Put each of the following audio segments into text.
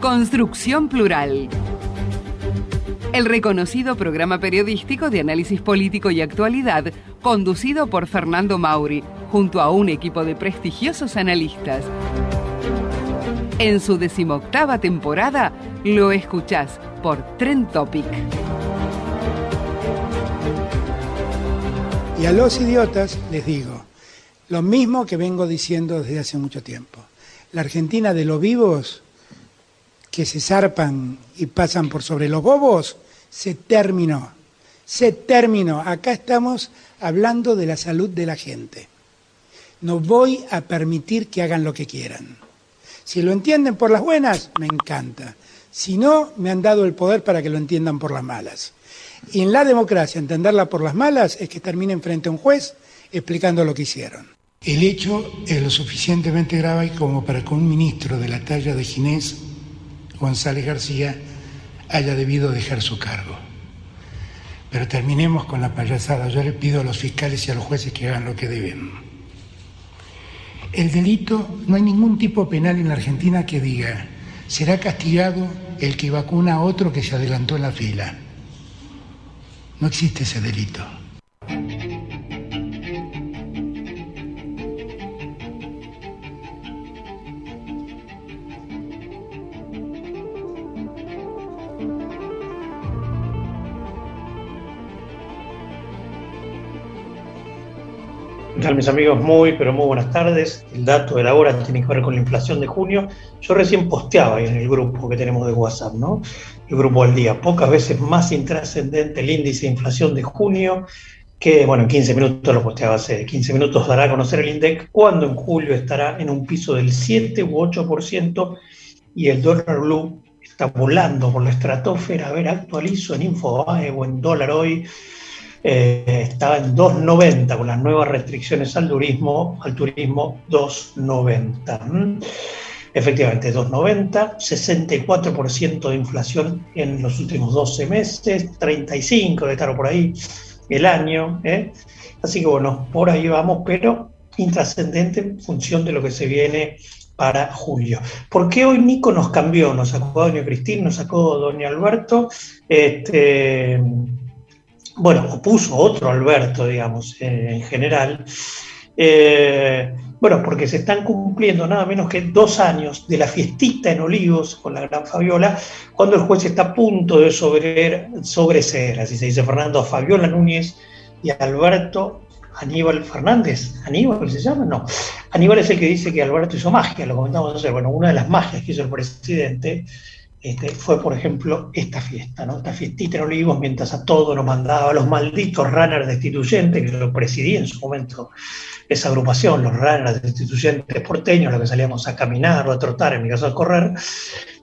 Construcción Plural. El reconocido programa periodístico de análisis político y actualidad, conducido por Fernando Mauri, junto a un equipo de prestigiosos analistas. En su decimoctava temporada, lo escuchás por Trend Topic. Y a los idiotas les digo, lo mismo que vengo diciendo desde hace mucho tiempo. La Argentina de los vivos que se zarpan y pasan por sobre los bobos, se terminó. Se terminó. Acá estamos hablando de la salud de la gente. No voy a permitir que hagan lo que quieran. Si lo entienden por las buenas, me encanta. Si no, me han dado el poder para que lo entiendan por las malas. Y en la democracia, entenderla por las malas es que terminen frente a un juez explicando lo que hicieron. El hecho es lo suficientemente grave como para que un ministro de la talla de Ginés, González García, haya debido dejar su cargo. Pero terminemos con la payasada. Yo le pido a los fiscales y a los jueces que hagan lo que deben. El delito, no hay ningún tipo penal en la Argentina que diga, será castigado el que vacuna a otro que se adelantó en la fila. No existe ese delito. ¿Qué tal mis amigos? Muy, pero muy buenas tardes. El dato de la hora tiene que ver con la inflación de junio. Yo recién posteaba en el grupo que tenemos de WhatsApp, ¿no? El grupo al día. Pocas veces más intrascendente el índice de inflación de junio, que, bueno, en 15 minutos lo posteaba hace 15 minutos, dará a conocer el INDEC, cuando en julio estará en un piso del 7 u 8% y el dólar blue está volando por la estratosfera. A ver, actualizo en Infobae o en dólar hoy eh, estaba en 2.90 con las nuevas restricciones al turismo, al turismo 2.90. Efectivamente, 2.90, 64% de inflación en los últimos 12 meses, 35 de estar por ahí el año. ¿eh? Así que bueno, por ahí vamos, pero intrascendente en función de lo que se viene para julio. ¿Por qué hoy Nico nos cambió? Nos sacó Doña Cristina, nos sacó Doña Alberto. Este, bueno, puso otro Alberto, digamos, eh, en general, eh, bueno, porque se están cumpliendo nada menos que dos años de la fiestita en Olivos con la gran Fabiola, cuando el juez está a punto de sobreser, así se dice Fernando, a Fabiola Núñez y Alberto Aníbal Fernández. ¿Aníbal se llama? No. Aníbal es el que dice que Alberto hizo magia, lo comentamos ayer. Bueno, una de las magias que hizo el presidente este, fue, por ejemplo, esta fiesta, ¿no? Esta fiestita en Olivos, mientras a todos nos mandaba los malditos runners destituyentes, que lo presidí en su momento esa agrupación, los runners destituyentes porteños, los que salíamos a caminar o a trotar, en mi caso a correr.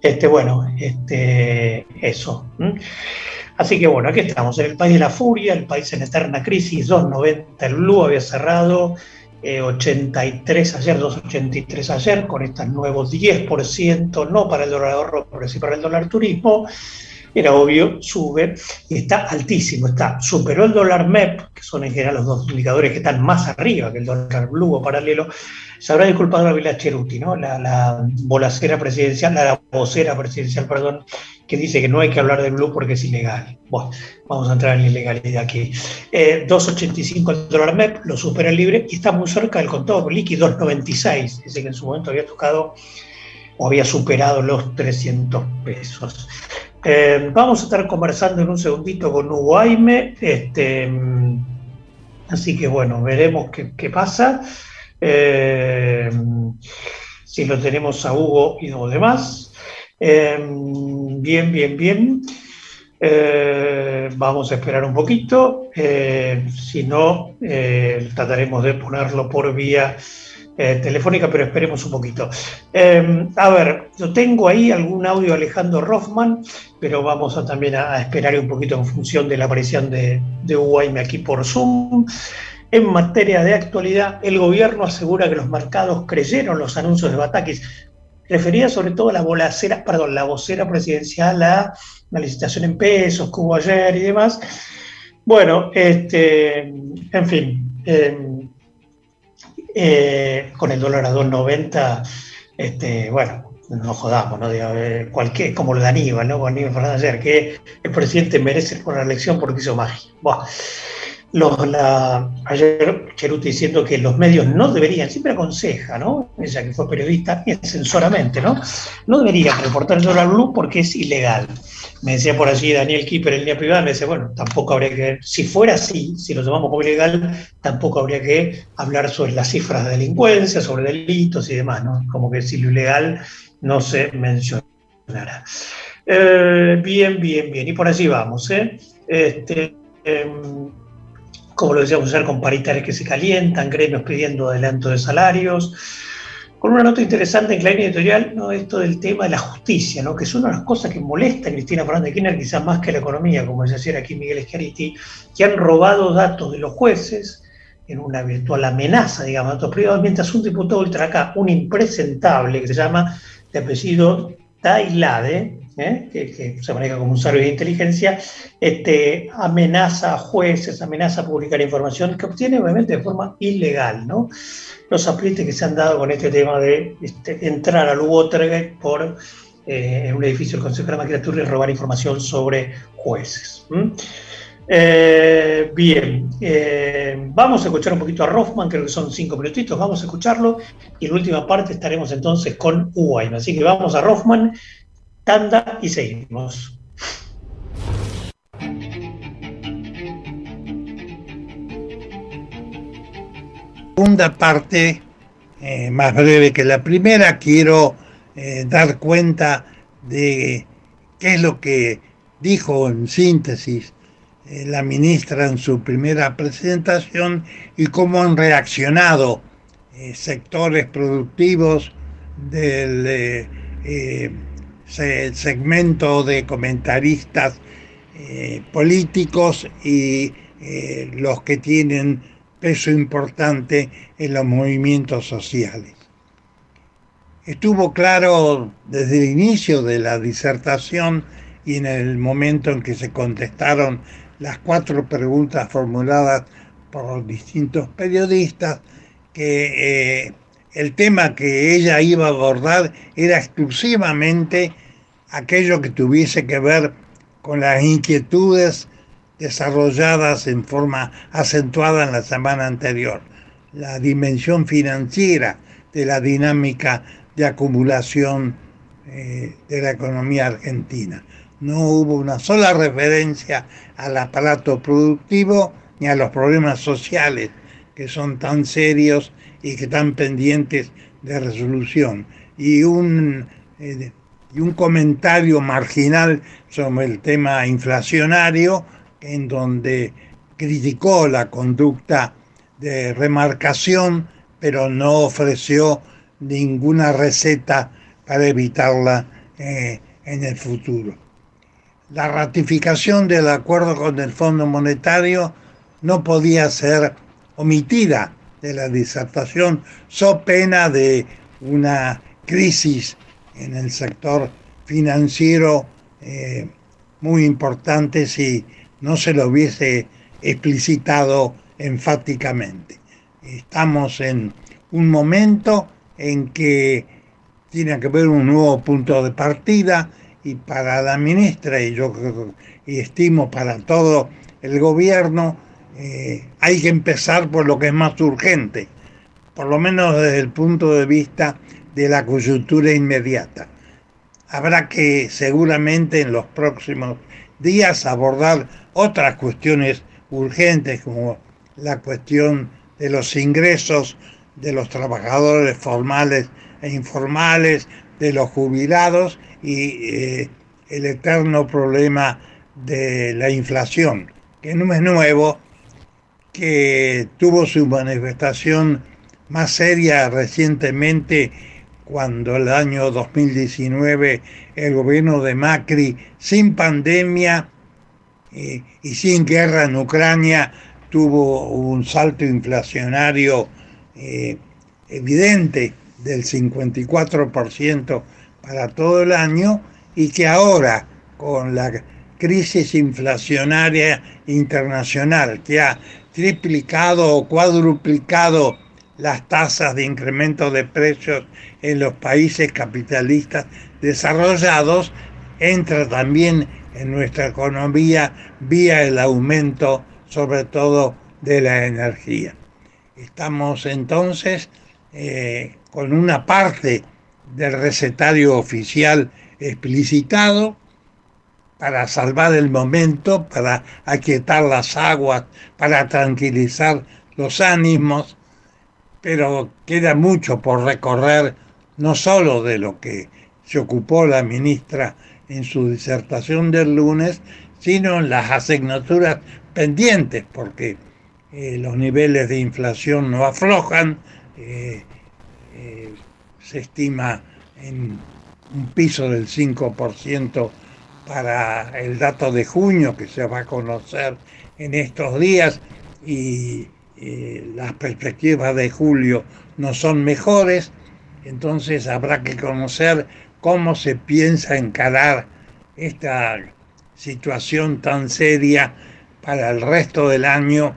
Este, bueno, este, eso. Así que bueno, aquí estamos, en el país de la furia, el país en eterna crisis, 2.90 el blue había cerrado, 83 eh, ayer, 2,83 ayer, con estos nuevos 10%, no para el dólar ahorro, pero sí para el dólar turismo, era obvio, sube y está altísimo, está, superó el dólar MEP, que son en general los dos indicadores que están más arriba que el dólar blue o paralelo, se habrá disculpado a Vila Cheruti, ¿no? la, la bolacera presidencial, la vocera presidencial, perdón, que dice que no hay que hablar de blue porque es ilegal. Bueno, vamos a entrar en la ilegalidad aquí. 2.85 eh, el dólar MEP, lo supera libre y está muy cerca del contado líquido 2.96, ese que en su momento había tocado o había superado los 300 pesos. Eh, vamos a estar conversando en un segundito con Hugo Aime, este, así que bueno, veremos qué, pasa. Eh, si lo tenemos a Hugo y los demás. Em, bien, bien, bien. Eh, vamos a esperar un poquito. Eh, si no, eh, trataremos de ponerlo por vía eh, telefónica, pero esperemos un poquito. Em, a ver, yo tengo ahí algún audio de Alejandro Rothman, pero vamos a también a, esperar un poquito en función de la aparición de, de aquí por Zoom. En materia de actualidad, el gobierno asegura que los mercados creyeron los anuncios de Batakis. Refería sobre todo a la bolacera, perdón, la vocera presidencial a la licitación en pesos que ayer y demás. Bueno, este, en fin, em, eh, con el dólar a 2.90, este, bueno, no jodamos, ¿no? Cualquier, como lo de Aníbal, ¿no? Con Fernández que el presidente merece por la elección porque hizo magia. Los, ayer Cheruti diciendo que los medios no deberían, siempre aconseja, ¿no? Ella que fue periodista, bien censoramente, ¿no? No deberían reportar el dólar blue porque es ilegal. Me decía por allí Daniel Kipper en línea privada, me decía, bueno, tampoco habría que, si fuera así, si lo tomamos como ilegal, tampoco habría que hablar sobre las cifras de delincuencia, sobre delitos y demás, ¿no? Como que si lo ilegal no se mencionara. Eh, bien, bien, bien, y por allí vamos, ¿eh? Este, em, como lo decíamos ayer, con paritarias que se calientan, gremios pidiendo adelanto de salarios, con una nota interesante en Clarín Editorial, ¿no? esto del tema de la justicia, ¿no? que es una de las cosas que molesta a Cristina Fernández de Kirchner, quizás más que la economía, como decía aquí Miguel Schiaretti, que han robado datos de los jueces en una virtual amenaza, digamos, datos privados, mientras un diputado ultra acá, un impresentable que se llama de apellido Tailade, ¿eh? que, se maneja como un servicio de inteligencia, este, amenaza a jueces, amenaza a publicar información que obtiene obviamente de forma ilegal, ¿no? Los aprietes que se han dado con este tema de este, entrar al Watergate por eh, un edificio del Consejo de la Magistratura y robar información sobre jueces. Eh, bien, vamos a escuchar un poquito a Rothman, creo que son cinco minutitos, vamos a escucharlo y la última parte estaremos entonces con Uwain. Así que vamos a Rothman tanda y seguimos. Segunda parte, eh, más breve que la primera, quiero eh, dar cuenta de qué es lo que dijo en síntesis eh, la ministra en su primera presentación y cómo han reaccionado sectores productivos del segmento de comentaristas eh, políticos y eh, los que tienen peso importante en los movimientos sociales. Estuvo claro desde el inicio de la disertación y en el momento en que se contestaron las cuatro preguntas formuladas por distintos periodistas que eh, el tema que ella iba a abordar era exclusivamente aquello que tuviese que ver con las inquietudes desarrolladas en forma acentuada en la semana anterior, la dimensión financiera de la dinámica de acumulación eh, de la economía argentina. No hubo una sola referencia al aparato productivo ni a los problemas sociales que son tan serios y que están pendientes de resolución. Y un, eh, y un comentario marginal sobre el tema inflacionario, en donde criticó la conducta de remarcación, pero no ofreció ninguna receta para evitarla eh, en el futuro. La ratificación del acuerdo con el Fondo Monetario no podía ser omitida de la disertación, so pena de una crisis en el sector financiero eh, muy importante si no se lo hubiese explicitado enfáticamente. Estamos en un momento en que tiene que haber un nuevo punto de partida y para la ministra y yo y estimo para todo el gobierno eh, hay que empezar por lo que es más urgente, por lo menos desde el punto de vista de la coyuntura inmediata. Habrá que seguramente en los próximos días abordar otras cuestiones urgentes como la cuestión de los ingresos de los trabajadores formales e informales, de los jubilados y eh, el eterno problema de la inflación, que no es nuevo, que tuvo su manifestación más seria recientemente cuando el año 2019 el gobierno de Macri, sin pandemia eh, y sin guerra en Ucrania, tuvo un salto inflacionario eh, evidente del 54% para todo el año y que ahora con la crisis inflacionaria internacional que ha triplicado o cuadruplicado las tasas de incremento de precios en los países capitalistas desarrollados, entra también en nuestra economía vía el aumento sobre todo de la energía. Estamos entonces eh, con una parte del recetario oficial explicitado para salvar el momento, para aquietar las aguas, para tranquilizar los ánimos, pero queda mucho por recorrer, no solo de lo que se ocupó la ministra en su disertación del lunes, sino en las asignaturas pendientes, porque eh, los niveles de inflación no aflojan, eh, eh, se estima en un piso del 5% para el dato de junio que se va a conocer en estos días y las perspectivas de julio no son mejores, entonces habrá que conocer cómo se piensa encarar esta situación tan seria para el resto del año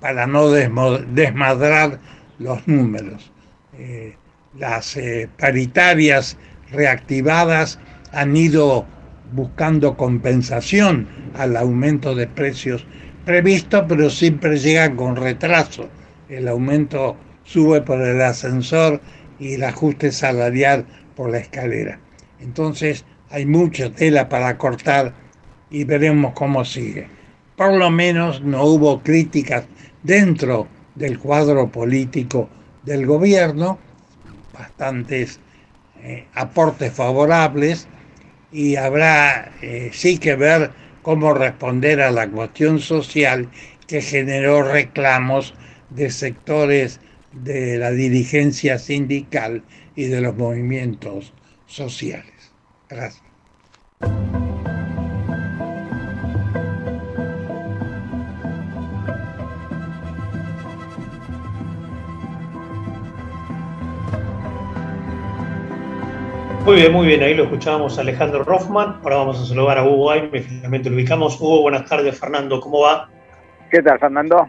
para no desmadrar los números. Eh, las eh, paritarias reactivadas han ido buscando compensación al aumento de precios previsto, pero siempre llegan con retraso. El aumento sube por el ascensor y el ajuste salarial por la escalera. Entonces hay mucha tela para cortar y veremos cómo sigue. Por lo menos no hubo críticas dentro del cuadro político del gobierno, bastantes eh, aportes favorables y habrá eh, sí que ver cómo responder a la cuestión social que generó reclamos de sectores de la dirigencia sindical y de los movimientos sociales. Gracias. Muy bien, muy bien. Ahí lo escuchábamos a Alejandro Rothman. Ahora vamos a saludar a Hugo Aime. Finalmente lo ubicamos. Hugo, buenas tardes. Fernando, ¿cómo va? ¿Qué tal, Fernando?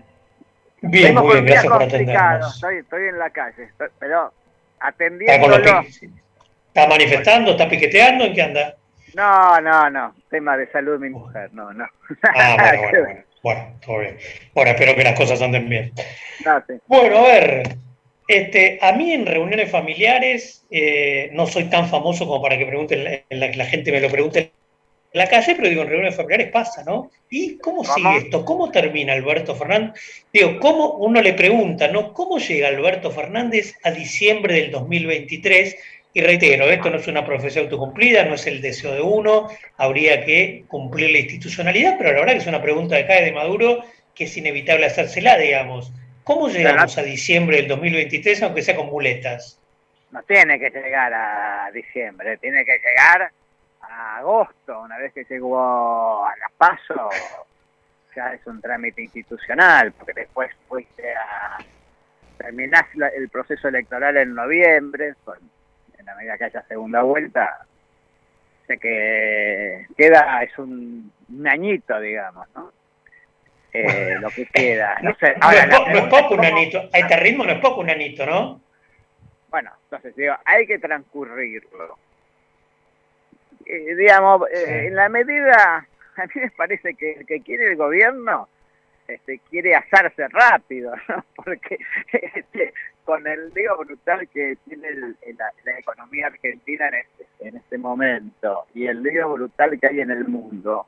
Bien, muy bien. Gracias por atendernos. Estoy, estoy en la calle, pero atendiendo. ¿Está, manifestando? ¿Está piqueteando? ¿En qué anda? No, no, no. Tema de salud de mi mujer. No, no. Ah, bueno, bueno, bueno. Bueno, todo bien. Bueno, espero que las cosas anden bien. Bueno, a ver, este, a mí en reuniones familiares eh, no soy tan famoso como para que pregunten, la, la, gente me lo pregunte en la calle, pero digo, en reuniones familiares pasa, ¿no? ¿Y cómo sigue esto? ¿Cómo termina Alberto Fernández? Digo, ¿cómo uno le pregunta, ¿no? ¿Cómo llega Alberto Fernández a diciembre del 2023? Y reitero, esto no es una profesión autocumplida, no es el deseo de uno, habría que cumplir la institucionalidad, pero la verdad que es una pregunta que cae de Maduro que es inevitable hacérsela, digamos. ¿Cómo llegamos a diciembre del 2023, aunque sea con muletas? No tiene que llegar a diciembre, tiene que llegar a agosto, una vez que llegó a la paso, ya es un trámite institucional, porque después fuiste a terminar el proceso electoral en noviembre, en la medida que haya segunda vuelta, sé que queda, es un, un añito, digamos, ¿no? Eh, lo que queda. No, sé, es, poco un anito, a este ritmo no es poco un anito, ¿no? Bueno, entonces digo, hay que transcurrirlo. Eh, digamos, eh, en la medida, a mí me parece que el que quiere el gobierno este, quiere hacerse rápido, ¿no? Porque este, con el lío brutal que tiene la, economía argentina en este, en este momento y el lío brutal que hay en el mundo,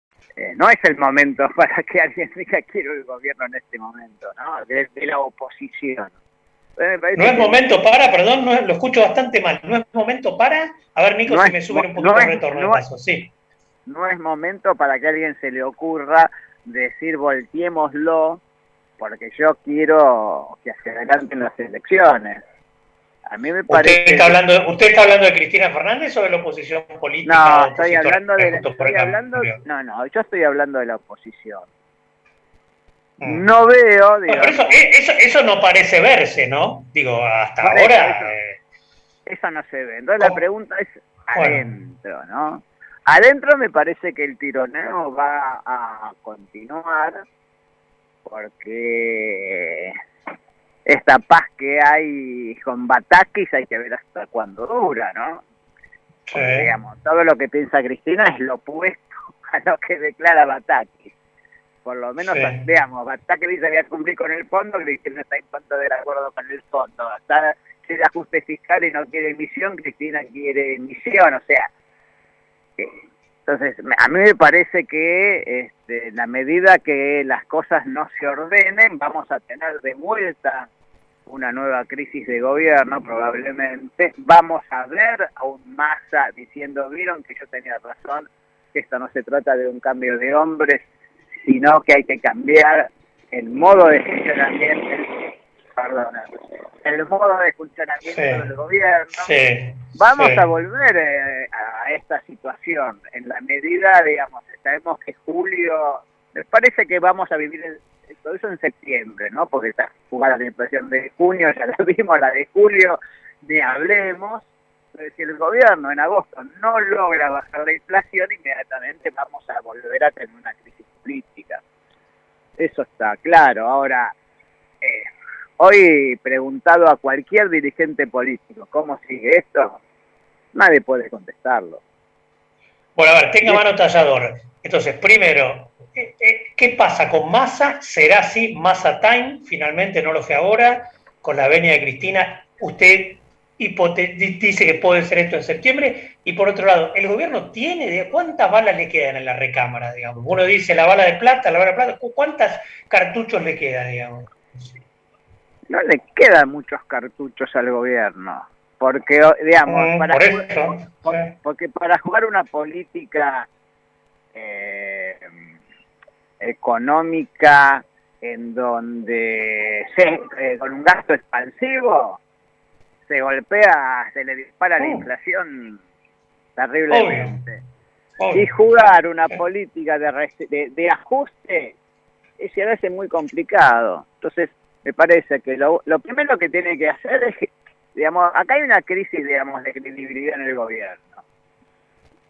Eh, no es el momento para que alguien diga quiero el gobierno en este momento, ¿no? De, de la oposición. Eh, parece No es momento para, perdón, no es- lo escucho bastante mal. No es momento para. A ver, Nico, No si es- me suben un no poquito el retorno no paso. Sí. no es momento para que a alguien se le ocurra decir volteémoslo porque yo quiero que se adelanten las elecciones. A mí me parece... ¿Usted está, hablando, ¿Usted está hablando de Cristina Fernández o de la oposición política? No, estoy hablando de... Estoy hablando, no, no, yo estoy hablando de la oposición. Mm. No veo, pero eso, eh, eso, eso no parece verse, ¿no? Digo, hasta ahora. eso. eh, eso no se ve. Entonces la ¿Cómo? pregunta es Bueno. adentro, ¿no? Adentro me parece que el tironeo va a continuar porque esta paz que hay con Batakis hay que ver hasta cuándo dura, ¿no? sí. Porque, digamos, todo lo que piensa Cristina es lo opuesto a lo que declara Batakis. Por lo menos, Sí. digamos, Batakis dice voy a cumplir con el fondo, Cristina está en cuanto de acuerdo con el fondo. Está, quiere ajuste fiscal y no quiere emisión, Cristina quiere emisión, o sea. Entonces, a mí me parece que este, la medida que las cosas no se ordenen, vamos a tener de vuelta una nueva crisis de gobierno, probablemente. Vamos a ver a un Massa diciendo, vieron que yo tenía razón, que esto no se trata de un cambio de hombres, sino que hay que cambiar el modo de funcionamiento, perdona, el modo de funcionamiento Sí. del gobierno. Sí, Vamos sí. a volver eh, a esta situación en la medida, digamos, sabemos que julio, me parece que vamos a vivir el- todo eso en septiembre, ¿no? Porque está jugada la inflación de junio, ya la vimos, la de julio, ni hablemos. Pero si el gobierno en agosto no logra bajar la inflación, inmediatamente vamos a volver a tener una crisis política. Eso está claro. Ahora, eh, hoy preguntado a cualquier dirigente político cómo sigue esto, nadie puede contestarlo. Bueno, a ver, tenga mano tallador. Entonces, primero, eh, eh, ¿qué pasa con Massa? ¿Será así Massa Time? Finalmente no lo fue ahora, con la venia de Cristina. Usted dice que puede ser esto en septiembre. Y por otro lado, ¿el gobierno tiene de cuántas balas le quedan en la recámara, digamos? Uno dice la bala de plata, la bala de plata. ¿cu- ¿Cuántas cartuchos le quedan, digamos? No le quedan muchos cartuchos al gobierno, porque, digamos, Mm, para por jugar- eso, por- sí. porque para jugar una política eh, económica en donde se, eh, con un gasto expansivo se golpea, se le dispara la Oh. inflación terriblemente. Y jugar una política de, de, de ajuste es a veces muy complicado. Entonces, me parece que lo, lo primero que tiene que hacer es, que, digamos, acá hay una crisis, digamos, de credibilidad en el gobierno.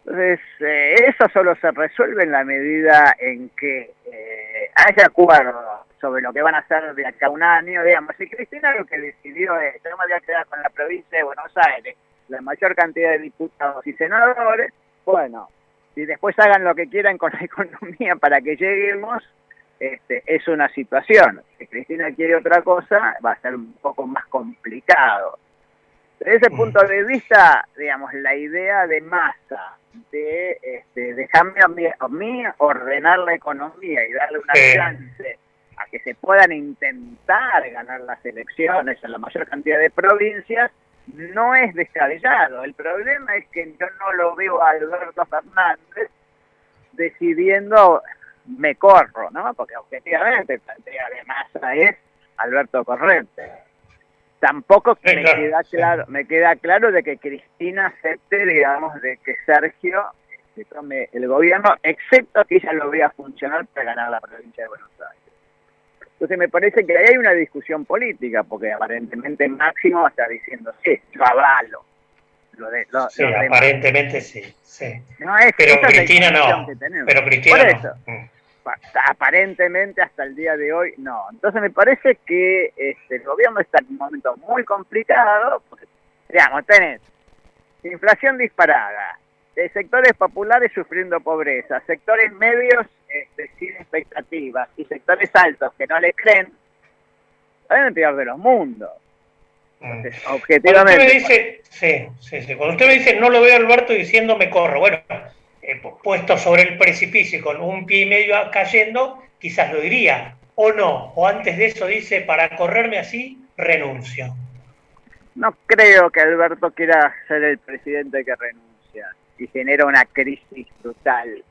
Entonces, eh, eso solo se resuelve en la medida en que eh, haya acuerdo sobre lo que van a hacer de acá un año. Digamos, si Cristina lo que decidió es, yo me voy a quedar con la provincia de Buenos Aires, la mayor cantidad de diputados y senadores, bueno, si después hagan lo que quieran con la economía para que lleguemos, este, es una situación. Si Cristina quiere otra cosa, va a ser un poco más complicado. Desde ese Mm. punto de vista, digamos, la idea de masa, de este, dejarme a mí, a mí ordenar la economía y darle una Sí. chance a que se puedan intentar ganar las elecciones en la mayor cantidad de provincias, no es descabellado. El problema es que yo no lo veo a Alberto Fernández decidiendo me corro, ¿no? Porque objetivamente la idea de masa es Alberto Corrente. Tampoco Sí, me claro, queda sí. claro, me queda claro de que Cristina acepte, digamos, de que Sergio se tome el gobierno, excepto que ella lo vea funcionar para ganar la provincia de Buenos Aires. Entonces me parece que ahí hay una discusión política, porque aparentemente Máximo está diciendo, sí, yo avalo. Lo de, lo, Sí, lo de- aparentemente sí. sí. no es, Pero es Cristina no. que. Pero Cristina Por no. eso, Mm. pa- aparentemente hasta el día de hoy no. Entonces me parece que este, el gobierno está en un momento muy complicado, porque, digamos, tenés inflación disparada, eh, sectores populares sufriendo pobreza, sectores medios este, sin expectativas y sectores altos que no le creen, en el peor de los mundos. Mm. Cuando usted objetivamente. me dice, sí, sí, sí. Cuando usted me dice, no lo veo a Alberto diciendo me corro, bueno, eh, pu- puesto sobre el precipicio y con un pie y medio cayendo, quizás lo diría, o no, o antes de eso dice, para correrme así, renuncio. No creo que Alberto quiera ser el presidente que renuncia y genera una crisis brutal.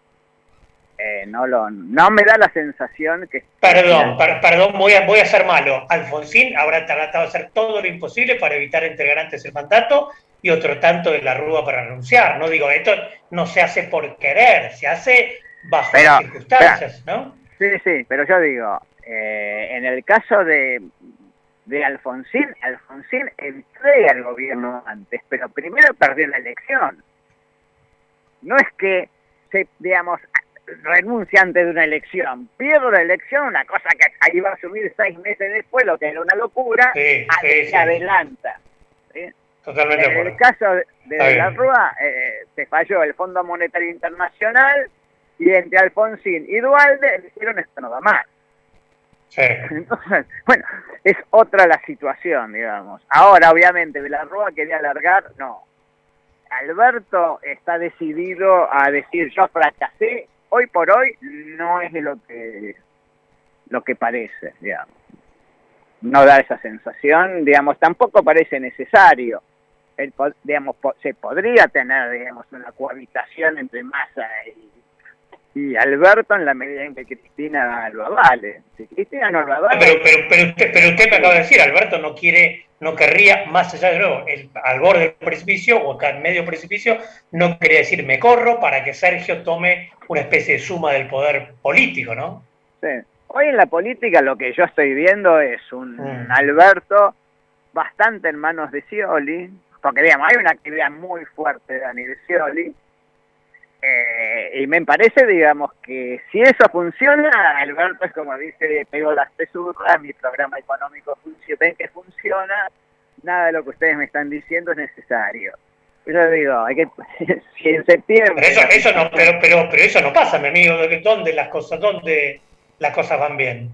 Eh, no lo, no me da la sensación que Perdón, per- perdón, voy a, voy a ser malo. Alfonsín habrá tratado de hacer todo lo imposible para evitar entregar antes el mandato y otro tanto de la Rúa para renunciar. No digo, esto no se hace por querer, se hace bajo Pero, las circunstancias, ¿no? Sí, sí, pero yo digo, eh, en el caso de, de Alfonsín, Alfonsín entrega al gobierno antes, pero primero perdió la elección. No es que se, digamos, renuncia antes de una elección, pierde la elección, una cosa que ahí va a asumir seis meses después, lo que era una locura, Sí, a- sí, se adelanta. ¿sí? Totalmente En el acuerdo. caso de, de la. Rúa, eh, se falló el Fondo Monetario Internacional y entre Alfonsín y Dualde dijeron esto no va más. Sí. Entonces, bueno, es otra la situación, digamos. Ahora, obviamente, de la Rúa quería alargar, no. Alberto está decidido a decir yo fracasé, hoy por hoy no es lo que lo que parece, digamos. No da esa sensación, digamos, tampoco parece necesario. El, digamos, se podría tener, digamos, una cohabitación entre Massa y, y Alberto en la medida en que Cristina lo avale. Si Cristina no lo avale, Pero, pero, pero, usted, pero usted me acaba de decir, Alberto no quiere, no querría, más allá de nuevo, el, al borde del precipicio o acá en medio precipicio, no quería decir me corro para que Sergio tome una especie de suma del poder político, ¿no? Sí. Hoy en la política lo que yo estoy viendo es un Mm. Alberto bastante en manos de Scioli, porque digamos, hay una actividad muy fuerte de Daniel Scioli, eh, y me parece, digamos, que si eso funciona, Alberto es como dice, pego las tesurras, mi programa económico funciona, ven que funciona, nada de lo que ustedes me están diciendo es necesario. Yo digo, hay que, si en septiembre... Pero eso, eso no, pero, pero, pero eso no pasa, mi amigo, ¿de qué- ¿dónde las cosas, dónde las cosas van bien?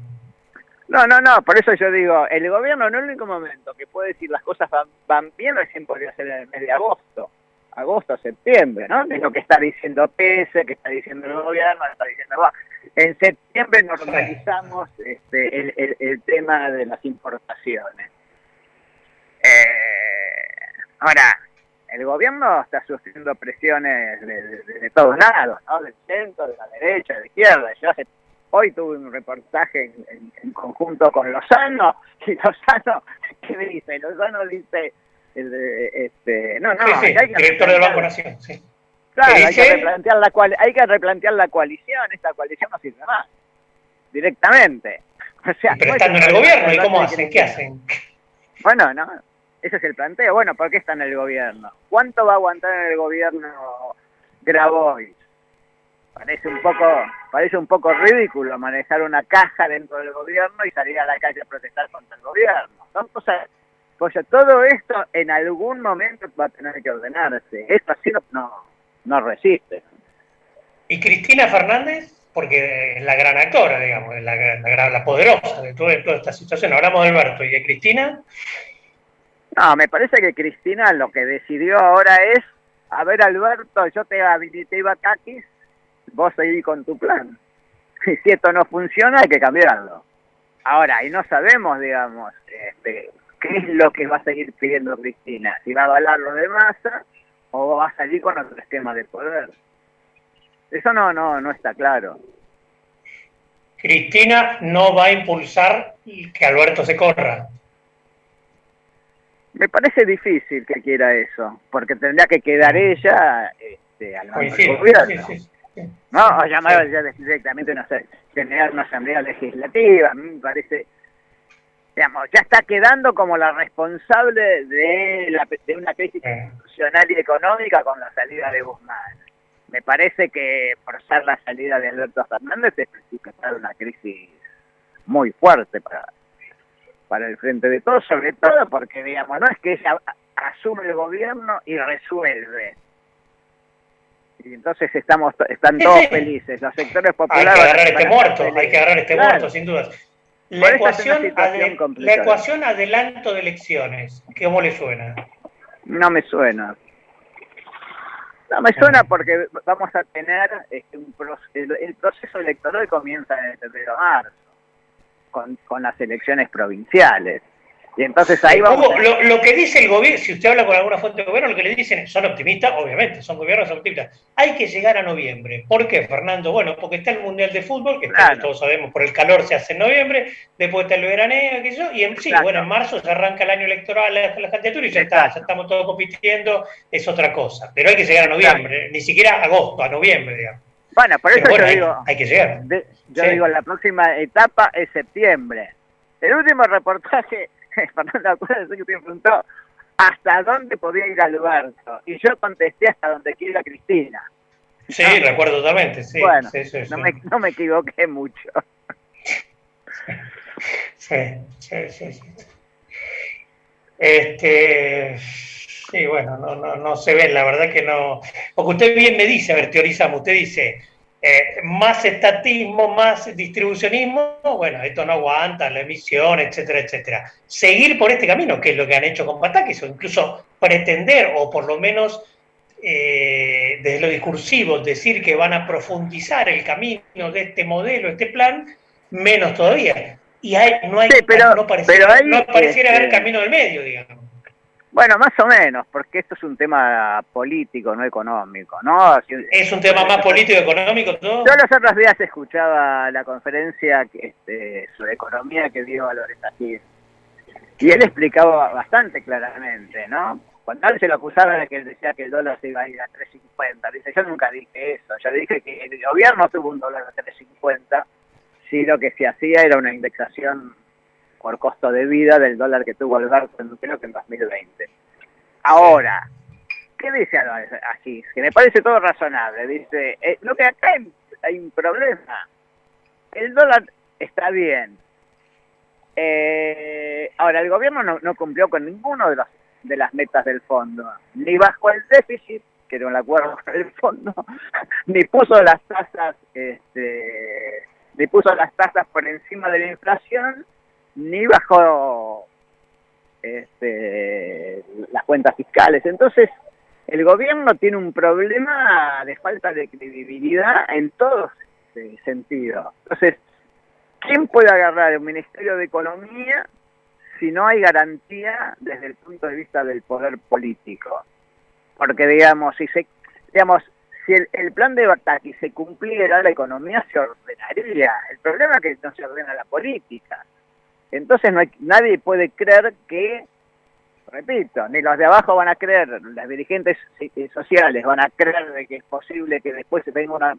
No, no, no, por eso yo digo, el gobierno en el único momento que puede decir las cosas van, van bien recién podría ser en el mes de agosto, agosto, septiembre, ¿no? Es lo que está diciendo PESE, que está diciendo el gobierno, está diciendo... va. En septiembre normalizamos este, el, el- el tema de las importaciones. Eh, ahora, el gobierno está sufriendo presiones de, de- de todos lados, ¿no? Del centro, de la derecha, de la izquierda. Yo hace Hoy tuve un reportaje en, en- en conjunto con Lozano, y Lozano, ¿qué me dice? Lozano dice, de, este, no, no, sí, hay que director del Banco Nación, sí. Claro, ¿Qué hay que, replantear la cual, hay que replantear la coalición, esta coalición no sirve más, directamente. O sea, Pero no es estando en el gobierno, ¿y cómo hacen? ¿Qué hacen? Bueno, no, ese es el planteo. Bueno, ¿por qué está en el gobierno? ¿Cuánto va a aguantar en el gobierno Grabois? Parece un poco, parece un poco ridículo manejar una caja dentro del gobierno y salir a la calle a protestar contra el gobierno. Son cosas, pues todo esto en algún momento va a tener que ordenarse. Esto así no, no, no resiste. ¿Y Cristina Fernández? Porque es la gran actora, digamos, la, gran- la, la poderosa de toda, de toda esta situación. Hablamos de Alberto y de Cristina. No, me parece que Cristina lo que decidió ahora es, a ver Alberto, yo te habilité Ibacaquis, vos seguí con tu plan. Y si esto no funciona hay que cambiarlo. Ahora, y no sabemos, digamos, este, qué es lo que va a seguir pidiendo Cristina, si va a avalar lo de masa o va a salir con otro esquema de poder. Eso no, no, no está claro. Cristina no va a impulsar que Alberto se corra. Me parece difícil que quiera eso, porque tendría que quedar ella este, al mando del Coincido. gobierno. Sí, sí, sí. ¿no? O llamar ya directamente una, generar una asamblea legislativa, me parece, digamos, ya está quedando como la responsable de, la, de una crisis institucional y económica con la salida de Guzmán. Me parece que forzar la salida de Alberto Fernández es precipitar una crisis muy fuerte para, para el frente de todos, sobre todo porque, digamos, no es que ella asume el gobierno y resuelve. Y entonces estamos están todos felices, los sectores Hay populares... que agarrar este muerto, felices. hay que agarrar este Claro. muerto, sin dudas. La ecuación, la ecuación adelanto de elecciones, ¿cómo le suena? No me suena. No me suena porque vamos a tener este, un el, proceso electoral comienza en el febrero marzo, con, con las elecciones provinciales. Y entonces ahí vamos. Lo, que dice el gobierno, si usted habla con alguna fuente de gobierno, lo que le dicen, son optimistas, obviamente, son gobiernos optimistas. Hay que llegar a noviembre. ¿Por qué, Fernando? Bueno, porque está el Mundial de Fútbol, que todos sabemos por el calor se hace en noviembre, después está el veraneo, que y en, sí, bueno, en marzo se arranca el año electoral, la, la candidatura y ya está, ya estamos todos compitiendo, es otra cosa. Pero hay que llegar a noviembre, ni siquiera agosto, a noviembre, digamos. Bueno, por eso yo digo. Hay que llegar. yo digo, la próxima etapa es septiembre. El último reportaje Fernando que te preguntó hasta dónde podía ir Alberto. Y yo contesté hasta donde quiera Cristina. Sí, recuerdo totalmente, sí. Bueno, no, Me, no me equivoqué mucho. Sí, sí, sí. Este, sí, bueno, no, no, no se ve, la verdad que no. Porque usted bien me dice, a ver, teorizamos, usted dice, eh, más estatismo, más distribucionismo, bueno, esto no aguanta, la emisión, etcétera, etcétera. Seguir por este camino, que es lo que han hecho con Patakis, o incluso pretender, o por lo menos eh, desde lo discursivo, decir que van a profundizar el camino de este modelo, este plan, menos todavía. Y hay, no hay, no pareciera, no pareciera haber este, camino del medio, digamos. Bueno, más o menos, porque esto es un tema político, no económico, ¿no? Es un tema más político económico, ¿no? Yo los otros días escuchaba la conferencia este, sobre economía que dio Valores aquí y él explicaba bastante claramente, ¿no? Cuando él se lo acusaba de que él decía que el dólar se iba a ir a 3.50, dice, yo nunca dije eso, yo le dije que el gobierno tuvo un dólar a 3.50, si lo que se hacía era una indexación por costo de vida del dólar que tuvo Alberto en, creo que en 2020. Ahora, ¿qué dice así? Que me parece todo razonable. Dice, eh, lo que acá hay, un problema. El dólar está bien. Eh, ahora, el gobierno no, cumplió con ninguno de, los, de las metas del fondo. Ni bajó el déficit, que no el acuerdo con el fondo, ni puso las tasas, este, ni puso las tasas por encima de la inflación, ni bajó este, las cuentas fiscales. Entonces, el gobierno tiene un problema de falta de credibilidad en todos sentidos. Entonces, ¿quién puede agarrar el Ministerio de Economía si no hay garantía desde el punto de vista del poder político? Porque, digamos, si se, digamos, si el, plan de Bataki se cumpliera, la economía se ordenaría. El problema es que no se ordena la política. Entonces no hay, nadie puede creer que, repito, ni los de abajo van a creer, las dirigentes sociales van a creer de que es posible que después se tenga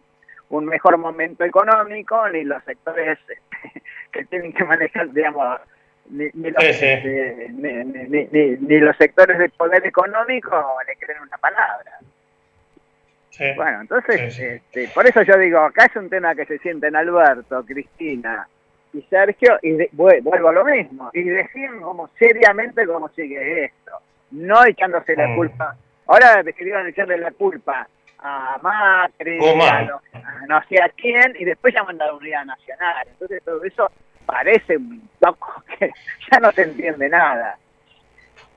un mejor momento económico, ni los sectores que tienen que manejar, digamos, ni, los, este, ni, los sectores de poder económico le creen una palabra. Bueno, entonces, este, por eso yo digo, acá es un tema que se sienten Alberto, Cristina, y Sergio, y vuelvo a lo mismo, y decir como seriamente cómo sigue esto, no echándose la mm. culpa. Ahora querían echarle la culpa a Macri, a, no sé a quién, y después llaman a la unidad nacional. Entonces todo eso parece un poco que ya no se entiende nada.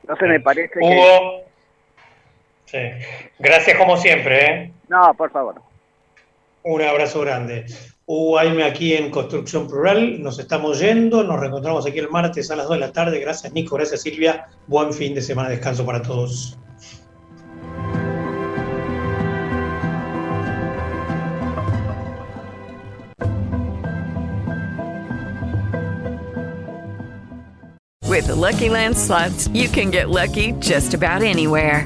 No se me parece Hugo, Sí. Gracias como siempre. ¿eh? No, por favor. Un abrazo grande. Hugo Aime aquí en Construcción Plural. Nos estamos yendo. Nos reencontramos aquí el martes a las 2 de la tarde. Gracias, Nico. Gracias, Silvia. Buen fin de semana. Descanso para todos. With the Lucky Land slots, you can get lucky just about anywhere.